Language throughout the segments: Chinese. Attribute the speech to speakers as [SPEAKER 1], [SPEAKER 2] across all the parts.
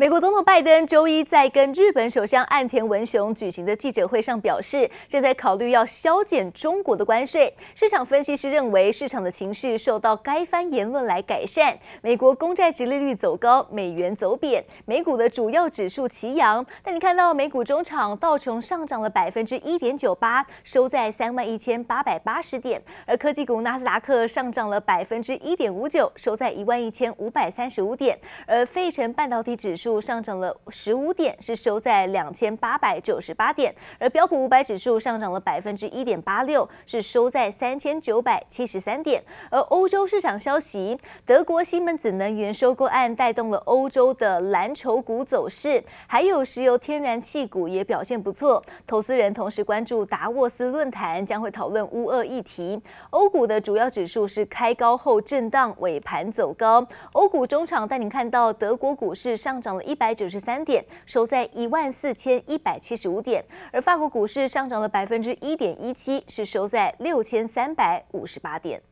[SPEAKER 1] 美国总统拜登周一在跟日本首相岸田文雄举行的记者会上表示，正在考虑要削减中国的关税。市场分析师认为，市场的情绪受到该番言论来改善。美国公债殖利率走高，美元走贬，美股的主要指数齐扬。但你看到美股中场道琼上涨了百分之一点九八，收在三万一千八百八十点；而科技股纳斯达克上涨了百分之一点五九，收在一万一千五百三十五点；而费城半导体指数上涨了十五点，是收在两千八百九十八点，而标普五百指数上涨了百分之一点八六，是收在三千九百七十三点。而欧洲市场消息，德国西门子能源收购案带动了欧洲的蓝筹股走势，还有石油天然气股也表现不错。投资人同时关注达沃斯论坛将会讨论乌俄议题。欧股的主要指数是开高后震荡，尾盘走高。欧股中场带你看到德国股市上涨了一百九十三点，收在一万四千一百七十五点，而法国股市上涨了百分之一点一七，是收在六千三百五十八点。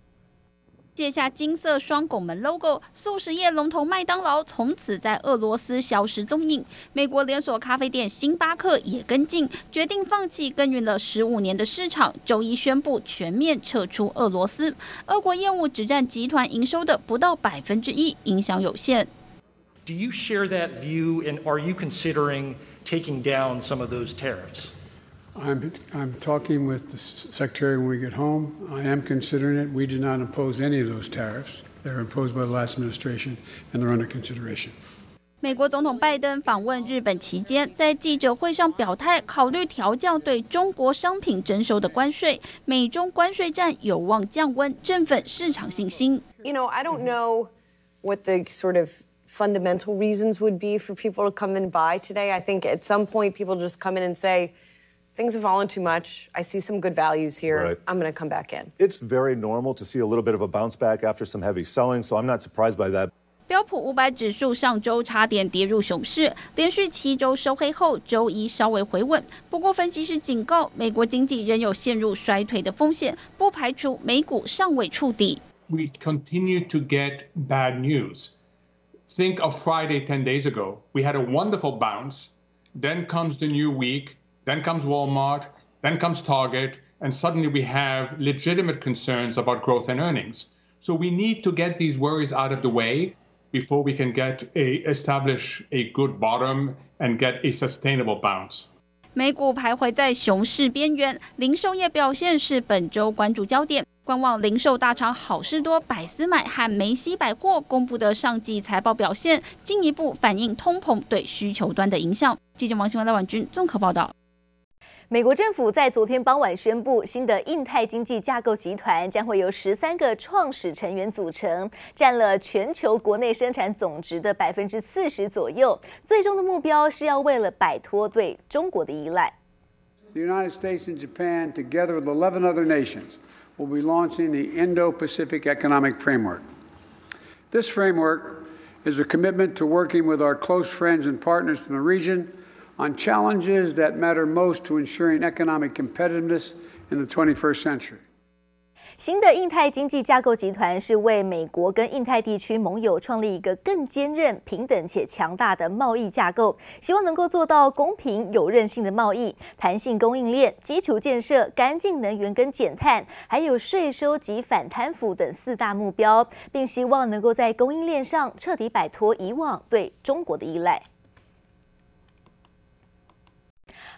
[SPEAKER 2] 卸下金色双拱门 logo，速食业龙头麦当劳从此在俄罗斯消失踪影。美国连锁咖啡店星巴克也跟进，决定放弃耕耘了十五年的市场，周一宣布全面撤出俄罗斯。俄国业务只占集团营收的不到百分之一，影响有限。
[SPEAKER 3] Do you share that view, and are you considering taking down some of those tariffs?
[SPEAKER 4] I'm, I'm talking with the Secretary when we get home. I am considering it. We did not impose any of those tariffs. They're imposed by the last administration, and they're under consideration.
[SPEAKER 2] 美国总统拜登访问日本期间，在记者会上表态，考虑调降对中国商品征收的关税。美中关税战有望降温，振奋市场信心。
[SPEAKER 5] You know, I don't know what the sort of fundamental reasons would be for people to come and buy today. I think at some point people just come in and say, things have fallen too much. I see some good values here. Right. I'm going to come back in.
[SPEAKER 6] It's very normal to see a little bit of a bounce back after some heavy selling, so I'm not surprised by that.
[SPEAKER 2] 标普五百指数上周差点跌入熊市，连续七周收黑后，周一稍微回稳。不过，分析师警告，美国经济仍有陷入衰退的风险，不排除美股尚未触底。
[SPEAKER 7] We continue to get bad news. Think of Friday 10 days ago. We had a wonderful bounce. Then comes the new week. Then comes Walmart. Then comes Target. And suddenly we have legitimate concerns about growth and earnings. So we need to get these worries out of the way before we can get a, establish a good bottom and get a sustainable bounce.
[SPEAKER 2] 美股徘徊在熊市边缘，零售业表现是本周关注焦点。 观望零售大厂好事多、百思买和梅西百货公布的上季财报表现，进一步反映通膨对需求端的影响。记者王新文、赖婉君综合报道。
[SPEAKER 1] 美国政府在昨天傍晚宣布，新的印太经济架构集团将会由十三个创始成员组成，占了全球国内生产总值的百分之四十左右。最终的目标是要为了摆脱对中国的依赖。
[SPEAKER 4] The United States and Japan, together with eleven other nations. Will be launching the Indo-Pacific Economic Framework. This framework is a commitment to working with our close friends and partners in the region on challenges that matter most to ensuring economic competitiveness in the 21st century.
[SPEAKER 1] 新的印太经济架构集团是为美国跟印太地区盟友创立一个更坚韧、平等且强大的贸易架构，希望能够做到公平、有韧性的贸易、弹性供应链、基础建设、干净能源跟减碳，还有税收及反贪腐等四大目标，并希望能够在供应链上彻底摆脱以往对中国的依赖。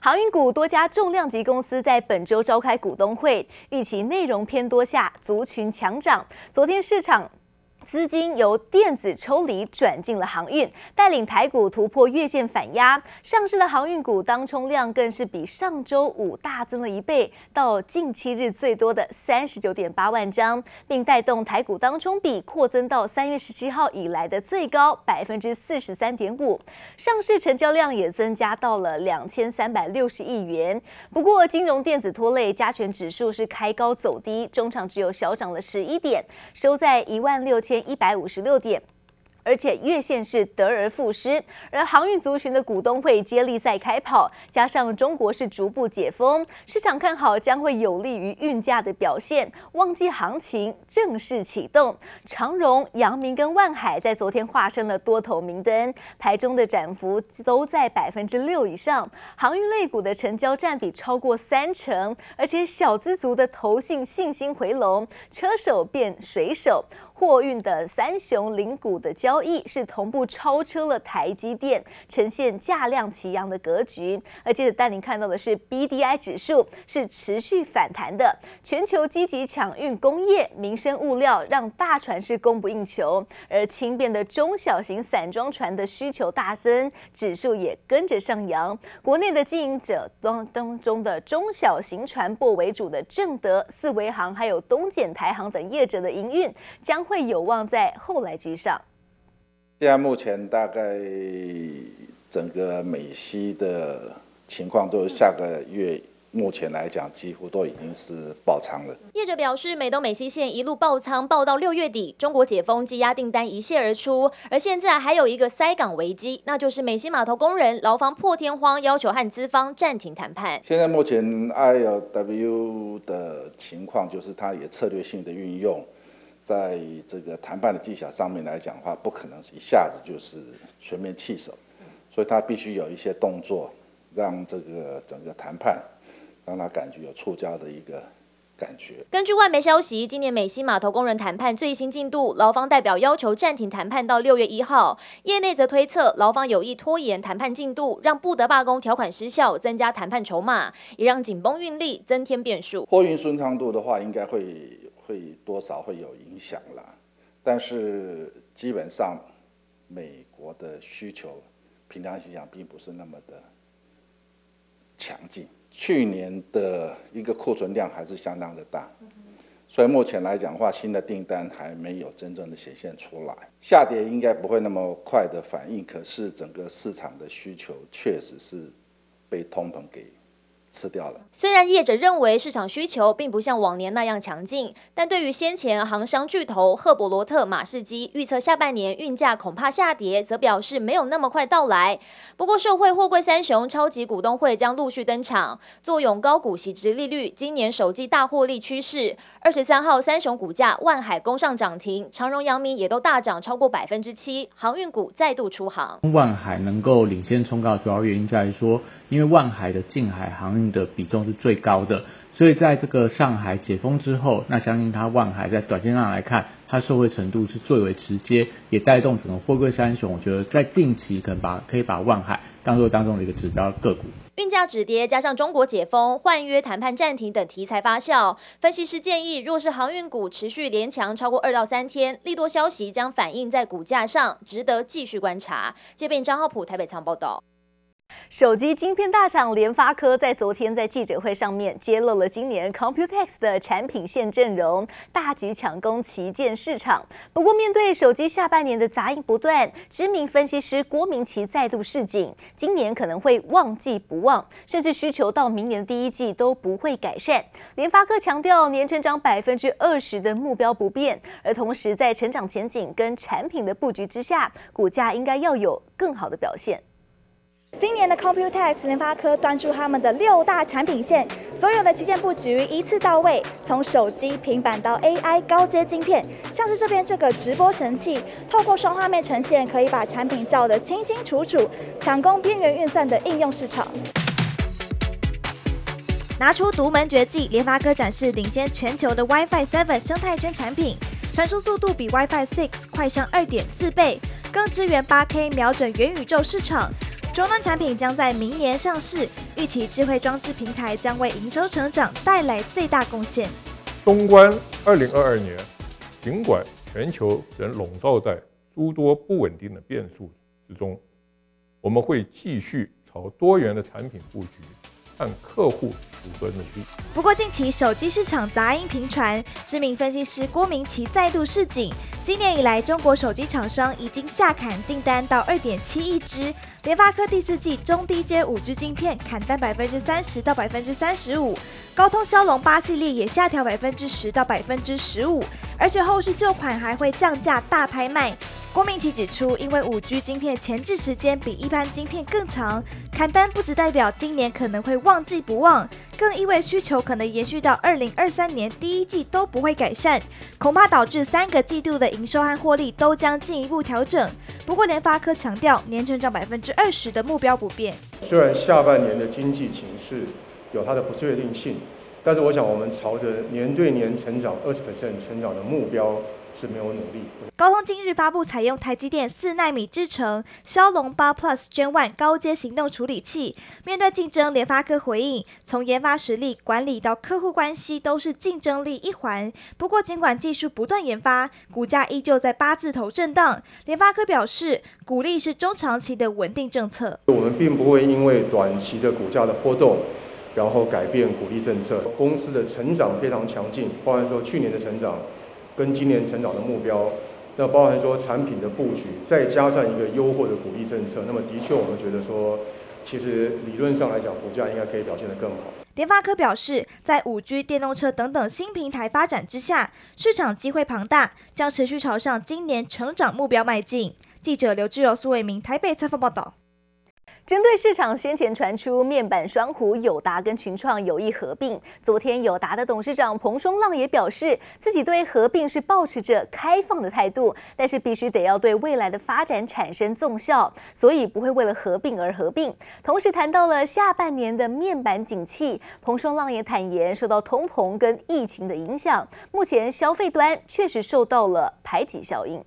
[SPEAKER 1] 航运股多家重量级公司在本周召开股东会，预期内容偏多下，族群强涨。昨天市场。资金由电子抽离转进了航运，带领台股突破月线反压。上市的航运股当冲量更是比上周五大增了一倍，到近七日最多的三十九点八万张，并带动台股当冲比扩增到三月十七号以来的最高百分之四十三点五。上市成交量也增加到了两千三百六十亿元。不过金融电子拖累，加权指数是开高走低，中场只有小涨了十一点，收在一万六千。一百五十六点，而且月线是得而复失。而航运族群的股东会接力赛开跑，加上中国是逐步解封，市场看好将会有利于运价的表现，旺季行情正式启动。长荣、阳明跟万海在昨天化身了多头明灯，台中的涨幅都在百分之六以上，航运类股的成交占比超过三成，而且小资族的投信信心回笼，车手变水手。货运的三雄领股的交易是同步超车了台积电，呈现价量齐扬的格局。而接着带您看到的是 BDI 指数是持续反弹的，全球积极抢运工业、民生物料，让大船是供不应求，而轻便的中小型散装船的需求大增，指数也跟着上扬。国内的经营者当当中的中小型船舶为主的正德、四维航，还有东简台航等业者的营运将。会有望在后来居上。
[SPEAKER 8] 现在目前大概整个美西的情况，都下个月目前来讲，几乎都已经是爆仓了。
[SPEAKER 9] 业者表示，美东美西线一路爆仓，爆到六月底，中国解封积压订单一泻而出。而现在还有一个塞港危机，那就是美西码头工人劳方破天荒要求和资方暂停谈判。
[SPEAKER 8] 现在目前 ILW 的情况，就是它也策略性的运用。在这个谈判的技巧上面来讲的话，不可能一下子就是全面弃守，所以他必须有一些动作，让这个整个谈判让他感觉有触礁的一个感觉。
[SPEAKER 9] 根据外媒消息，今年美西码头工人谈判最新进度，劳方代表要求暂停谈判到六月一号，业内则推测劳方有意拖延谈判进度，让不得罢工条款失效，增加谈判筹码，也让紧绷运力增添变数。
[SPEAKER 8] 货运顺畅度的话，应该会。会多少会有影响啦，但是基本上美国的需求平常心讲并不是那么的强劲。去年的一个库存量还是相当的大，所以目前来讲的话，新的订单还没有真正的显现出来，下跌应该不会那么快的反应。可是整个市场的需求确实是被通膨给。吃掉了。
[SPEAKER 9] 虽然业者认为市场需求并不像往年那样强劲，但对于先前航商巨头赫伯罗特、马士基预测下半年运价恐怕下跌，则表示没有那么快到来。不过，受惠货柜三雄超级股东会将陆续登场，坐拥高股息、值利率，今年首季大获利趋势。二十三号三雄股价万海攻上涨停，长荣、阳明也都大涨超过百分之七，航运股再度出航。
[SPEAKER 10] 万海能够领先冲高，主要原因在于说。因为万海的近海航运的比重是最高的，所以在这个上海解封之后，那相信它万海在短线上来看，它受惠程度是最为直接，也带动整个货柜三雄。我觉得在近期可能把可以把万海当做当中的一个指标个股。
[SPEAKER 9] 运价止跌，加上中国解封、换约谈判暂停等题材发酵，分析师建议，若是航运股持续连强超过二到三天，利多消息将反映在股价上，值得继续观察。这边张浩普台北仓报道。
[SPEAKER 1] 手机晶片大厂联发科在昨天在记者会上面揭露了今年 Computex 的产品线阵容，大举抢攻旗舰市场。不过，面对手机下半年的杂音不断，知名分析师郭明錤再度示警，今年可能会旺季不旺，甚至需求到明年第一季都不会改善。联发科强调年成长百分之二十的目标不变，而同时在成长前景跟产品的布局之下，股价应该要有更好的表现。
[SPEAKER 11] 今年的 Computex 联发科端出他们的六大产品线，所有的旗舰布局一次到位，从手机、平板到 AI 高阶晶片，像是这边这个直播神器，透过双画面呈现，可以把产品照得清清楚楚，抢攻边缘运算的应用市场。拿出独门绝技，联发科展示领先全球的 WiFi 7生态圈产品，传输速度比 WiFi 6快上二点四倍，更支援 8K，瞄准元宇宙市场。终端产品将在明年上市，预期智慧装置平台将为营收成长带来最大贡献。
[SPEAKER 12] 纵观二零二二年，尽管全球仍笼罩在诸多不稳定的变数之中，我们会继续朝多元的产品布局，看客户如何努力。
[SPEAKER 11] 不过，近期手机市场杂音频传，知名分析师郭明奇再度示警：今年以来，中国手机厂商已经下砍订单到二点七亿只。联发科第四季中低阶五 G 晶片砍单百分之三十到百分之三十五，高通骁龙八系列也下调百分之十到百分之十五，而且后续旧款还会降价大拍卖。郭明錤指出，因为五 G 晶片前置时间比一般晶片更长，砍单不只代表今年可能会旺季不旺，更意味需求可能延续到二零二三年第一季都不会改善，恐怕导致三个季度的营收和获利都将进一步调整。不过联发科强调，年成长百分之二十的目标不变。
[SPEAKER 13] 虽然下半年的经济情势有它的不确定性，但是我想我们朝着年对年成长二十 percent 成长的目标。是没有努力。
[SPEAKER 11] 高通今日发布采用台积电四纳米制程骁龙八 Plus Gen One 高阶行动处理器。面对竞争，联发科回应：从研发实力、管理到客户关系，都是竞争力一环。不过，尽管技术不断研发，股价依旧在八字头震荡。联发科表示，鼓励是中长期的稳定政策。
[SPEAKER 13] 我们并不会因为短期的股价的波动，然后改变鼓励政策。公司的成长非常强劲，包含说去年的成长。跟今年成长的目标，那包含说产品的布局，再加上一个优惠的鼓励政策，那么的确我们觉得说，其实理论上来讲，股价应该可以表现得更好。
[SPEAKER 11] 联发科表示，在五 G、电动车等等新平台发展之下，市场机会庞大，将持续朝上今年成长目标迈进。记者刘志柔、苏伟明台北采访报道。
[SPEAKER 1] 针对市场先前传出面板双虎友达跟群创有意合并，昨天友达的董事长彭双浪也表示，自己对合并是抱持着开放的态度，但是必须得要对未来的发展产生纵效，所以不会为了合并而合并。同时谈到了下半年的面板景气，彭双浪也坦言，受到通膨跟疫情的影响，目前消费端确实受到了排挤效应。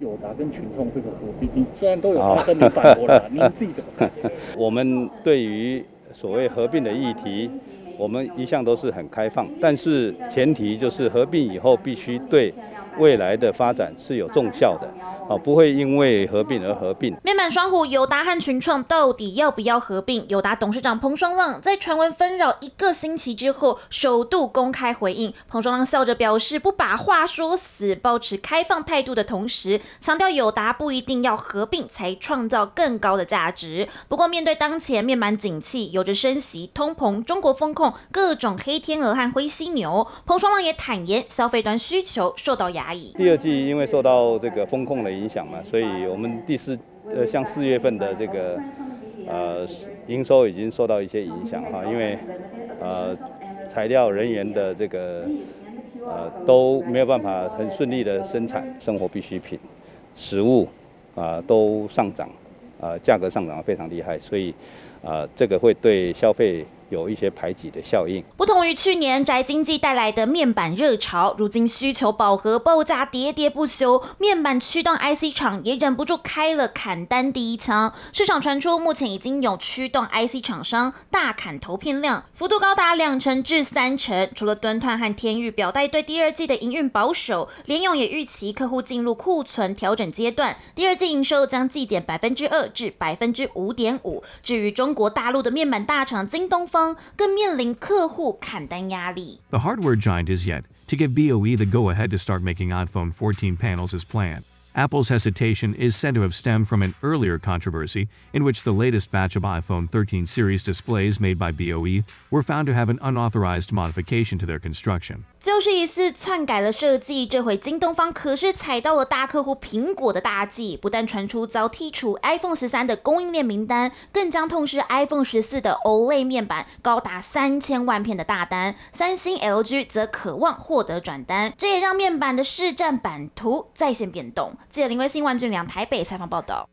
[SPEAKER 14] 友达跟群众这个合并，你虽然都有发声你反驳了，您自己怎么看？
[SPEAKER 15] 我们对于所谓合并的议题，我们一向都是很开放，但是前提就是合并以后必须对未来的发展是有重效的。哦，不会因为合并而合并。
[SPEAKER 16] 面板双虎友达和群创到底要不要合并？友达董事长彭双浪在传闻纷扰一个星期之后，首度公开回应。彭双浪笑着表示，不把话说死，保持开放态度的同时，强调友达不一定要合并才创造更高的价值。不过，面对当前面板景气有着升息、通膨、中国风控各种黑天鹅和灰犀牛，彭双浪也坦言，消费端需求受到压
[SPEAKER 15] 第二季因为受到这个风控的影响嘛，所以我们第四呃，像四月份的这个呃营收已经受到一些影响哈，因为呃材料、人员的这个呃都没有办法很顺利的生产，生活必需品、食物啊、都上涨，啊、呃、价格上涨非常厉害，所以啊、呃、这个会对消费。有一些排挤的效应。
[SPEAKER 16] 不同于去年宅经济带来的面板热潮，如今需求饱和，报价跌跌不休，面板驱动 IC 厂也忍不住开了砍单第一枪。市场传出，目前已经有驱动 IC 厂商大砍投片量，幅度高达两成至三成。除了敦泰和天钰表带对第二季的营运保守，联咏也预期客户进入库存调整阶段，第二季营收将季减百分之二至百分之五点五。至于中国大陆的面板大厂京东方。更面临客户砍单压力。
[SPEAKER 17] The hardware giant is yet to give BOE the go-ahead to start making iPhone 14 panels as planned. Apple's hesitation is said to have stemmed from an earlier controversy in which the latest batch of iPhone 13 series displays made by BOE were found to have an unauthorized modification to their construction.
[SPEAKER 16] 就是一次篡改了设计，这回京东方可是踩到了大客户苹果的大忌，不但传出遭剔除 iPhone 十三的供应链名单，更将痛失 iPhone 十四的 OLED 面板高达三千万片的大单。三星、LG 则渴望获得转单，这也让面板的市占版图再现变动。记者林威信、万俊良台北采访报道。